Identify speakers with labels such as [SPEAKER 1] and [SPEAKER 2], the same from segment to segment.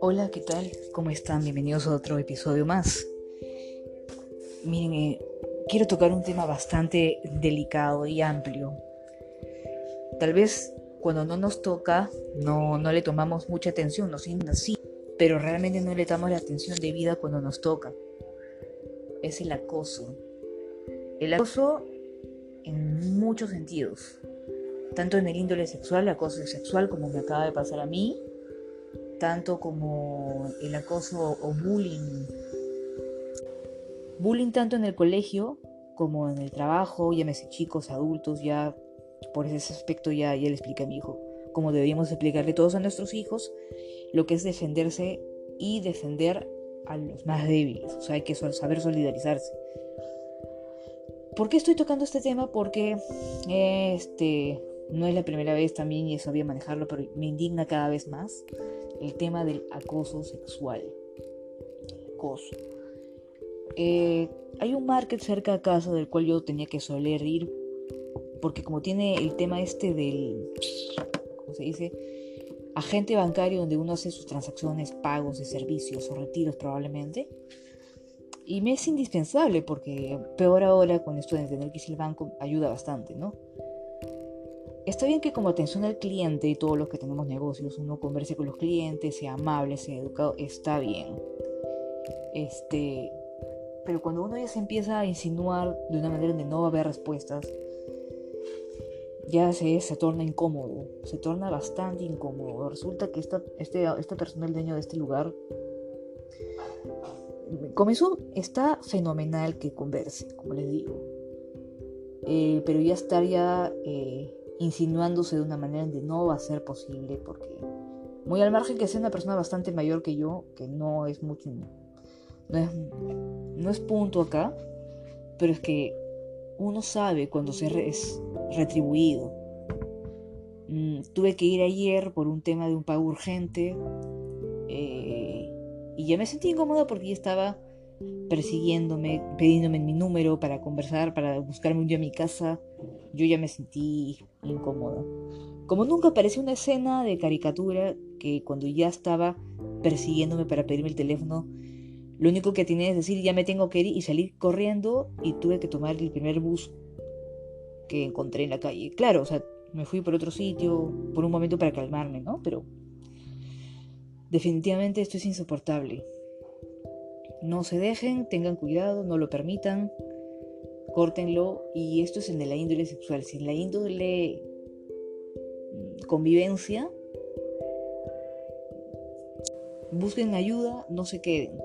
[SPEAKER 1] Hola, ¿qué tal? ¿Cómo están? Bienvenidos a otro episodio más. Miren, eh, quiero tocar un tema bastante delicado y amplio. Tal vez cuando no nos toca no, no le tomamos mucha atención, nos sienten así, pero realmente no le damos la atención debida cuando nos toca. Es el acoso. El acoso en muchos sentidos, tanto en el índole sexual, el acoso sexual como me acaba de pasar a mí, tanto como el acoso o bullying. Bullying tanto en el colegio como en el trabajo, llámese chicos, adultos, ya por ese aspecto ya, ya le expliqué a mi hijo, como deberíamos explicarle todos a nuestros hijos lo que es defenderse y defender a los más débiles, o sea, hay que saber solidarizarse. ¿Por qué estoy tocando este tema? Porque este no es la primera vez también y sabía manejarlo, pero me indigna cada vez más el tema del acoso sexual. Acoso. Eh, hay un market cerca de casa del cual yo tenía que soler ir porque como tiene el tema este del, ¿cómo se dice? Agente bancario donde uno hace sus transacciones, pagos de servicios o retiros probablemente. Y me es indispensable porque peor ahora con esto de tener que ir al banco ayuda bastante, ¿no? Está bien que como atención al cliente y todos los que tenemos negocios, uno converse con los clientes, sea amable, sea educado, está bien. Este, pero cuando uno ya se empieza a insinuar de una manera donde no va a haber respuestas, ya se, torna incómodo, se torna bastante incómodo. Resulta que esta, este, esta persona, el dueño de este lugar, comenzó, está fenomenal que converse, como les digo. Eh, pero ya estar ya eh, insinuándose de una manera donde no va a ser posible, porque muy al margen que sea una persona bastante mayor que yo, que no es mucho, no es, no es punto acá, pero es que uno sabe cuando se es retribuido. Mm, tuve que ir ayer por un tema de un pago urgente eh, y ya me sentí incómoda porque ya estaba persiguiéndome, pidiéndome mi número para conversar, para buscarme un día a mi casa. Yo ya me sentí incómoda. Como nunca apareció una escena de caricatura que cuando ya estaba persiguiéndome para pedirme el teléfono, lo único que tenía es decir ya me tengo que ir y salir corriendo y tuve que tomar el primer bus que encontré en la calle. Claro, o sea, me fui por otro sitio por un momento para calmarme, ¿no? Pero definitivamente esto es insoportable. No se dejen, tengan cuidado, no lo permitan, córtenlo. Y esto es en la índole sexual. Si en la índole mm, convivencia, busquen ayuda, no se queden.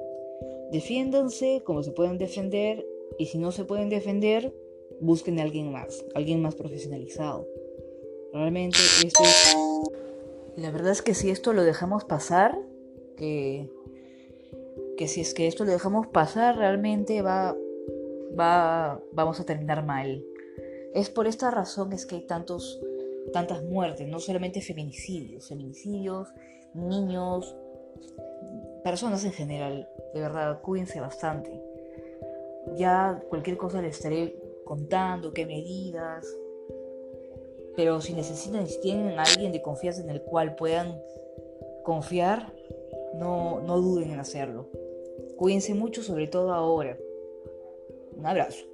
[SPEAKER 1] Defiéndanse como se pueden defender y si no se pueden defender, busquen a alguien más, alguien más profesionalizado. Realmente esto La verdad es que si esto lo dejamos pasar, que que si es que esto lo dejamos pasar, realmente va, va, vamos a terminar mal. Es por esta razón es que hay tantos, tantas muertes, no solamente feminicidios, feminicidios, niños, personas en general. De verdad, cuídense bastante. Ya cualquier cosa les estaré contando, qué medidas. Pero si necesitan, si tienen a alguien de confianza en el cual puedan confiar, no, no duden en hacerlo. Cuídense mucho, sobre todo ahora. Un abrazo.